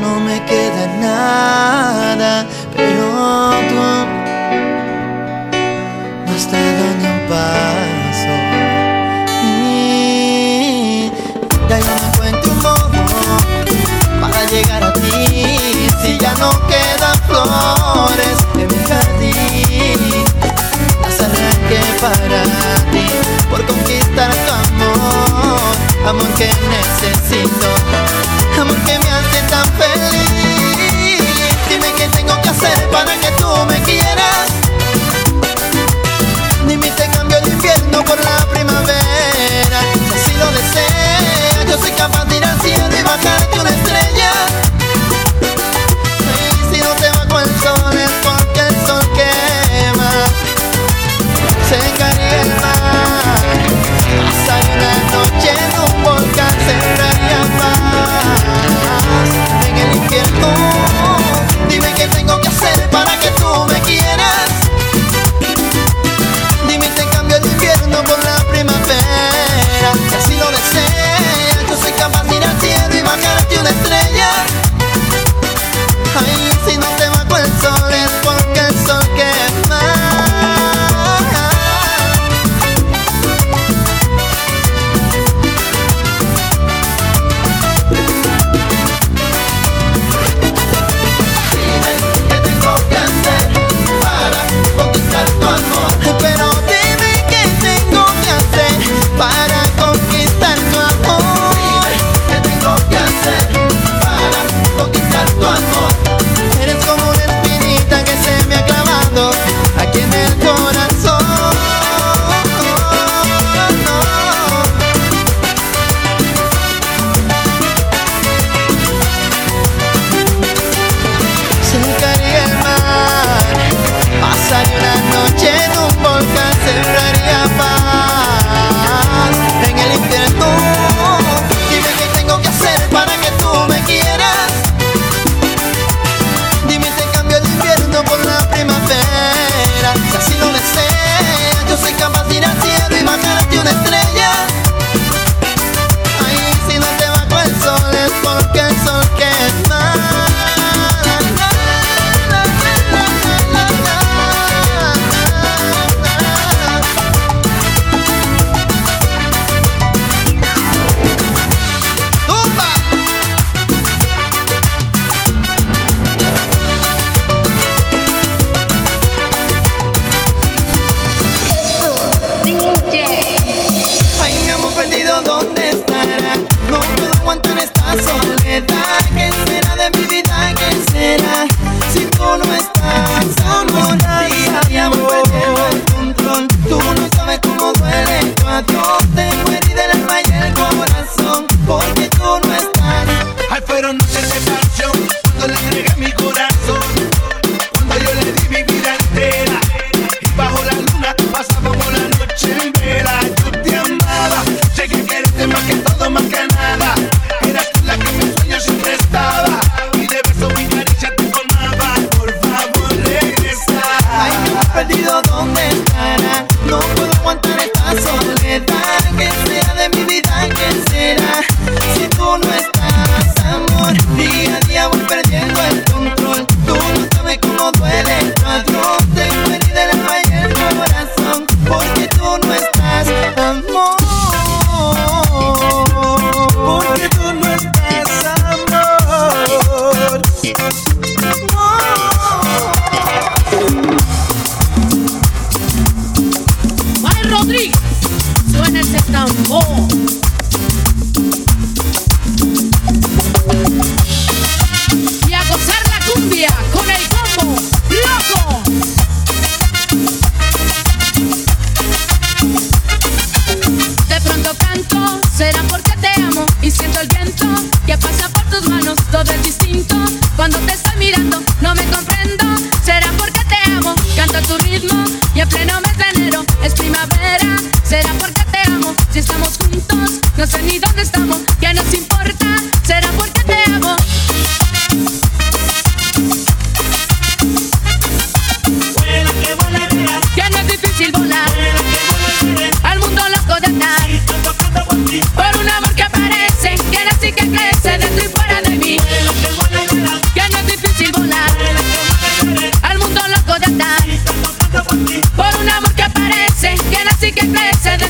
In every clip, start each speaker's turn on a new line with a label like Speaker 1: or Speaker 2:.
Speaker 1: no me queda nada, pero tú no has dado ni un paso. Y ya no encuentro un modo para llegar a ti, si ya no quedan flores en mi jardín, las arranqué para ti por conquistar tu amor, amor que necesito, amor que me hace tan para que encontraría paz en el infierno. Dime qué tengo que hacer para que tú me quieras. Dime te cambio el invierno por la primavera. Si así lo deseas, yo soy capaz de ir al cielo y bajarte una estrella.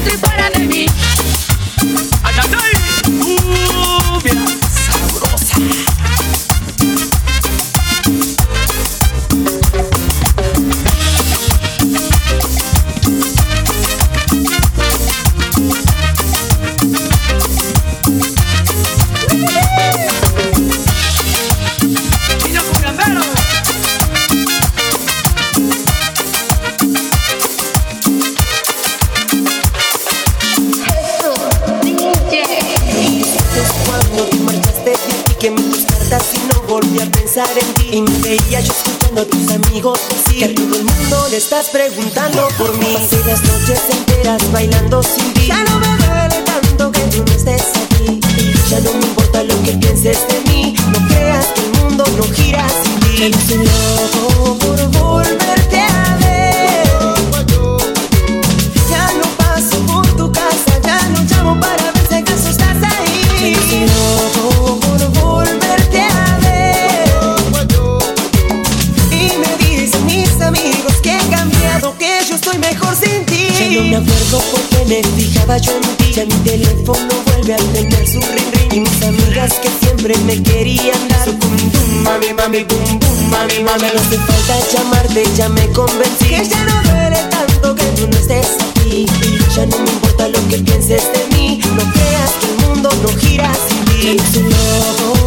Speaker 2: Dentro y fuera de mí.
Speaker 3: Estás preguntando por mí. Pasé las noches enteras bailando sin ti. Ya no me duele tanto que tú no estés aquí. Ya no me importa lo que pienses de mí. No creas que el mundo no gira sin ti. Estoy por volverte Mi teléfono vuelve a tener su ring ring. Y mis amigas que siempre me querían dar su bum, mami, mami, bum bum, mami, mami. No hace falta llamarte, ya me convencí. Que ya no duele tanto que tú no estés aquí. Ya no me importa lo que pienses de mí. No creas que el mundo no gira sin ti. Loco por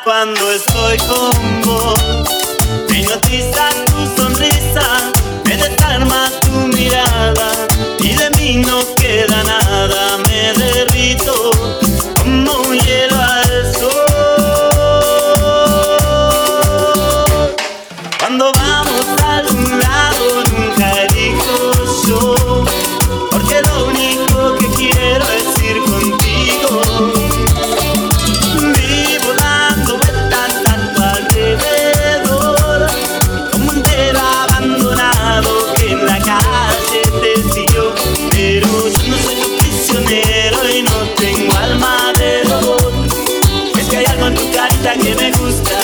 Speaker 4: cuando estoy con vos. Me gusta,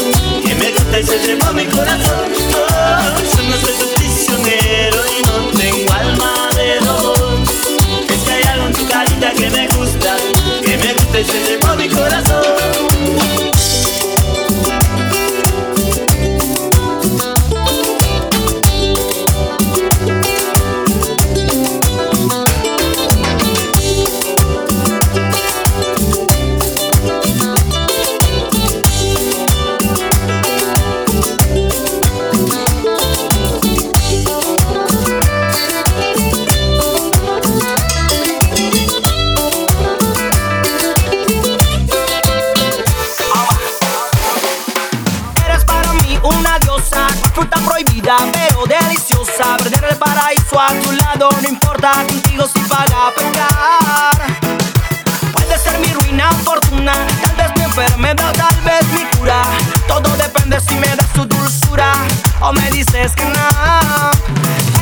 Speaker 4: que me gusta y se trepó mi corazón. Oh, yo no soy tu prisionero y no
Speaker 5: lado, no importa contigo si paga pecar. Puede ser mi ruina, fortuna, tal vez mi enfermedad, tal vez mi cura. Todo depende si me das tu dulzura o me dices que no.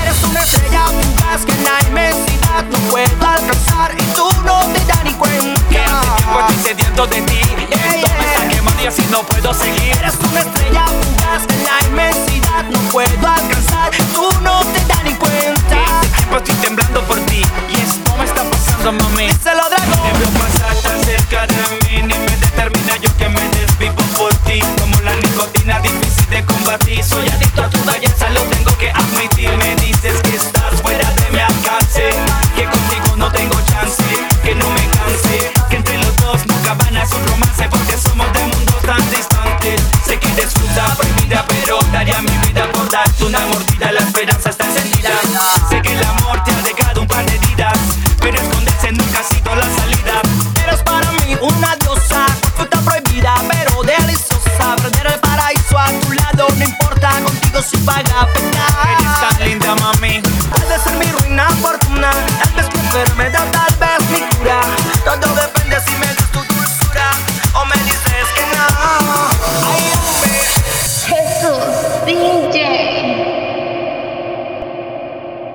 Speaker 5: Eres una estrella fugaz que en la inmensidad no puedo alcanzar y tú no te das ni cuenta. Que hace tiempo estoy sediento de ti, esto me está quemando y así no puedo seguir. Eres una estrella fugaz que en la inmensidad no puedo alcanzar, tú conmigo si paga pecar. Eres tan linda, mami. Has de ser mi ruina, fortuna. Tal vez mi enfermedad, tal vez mi cura. Todo depende si me das tu dulzura o me dices que no. Ay, hombre. Jesús, DJ.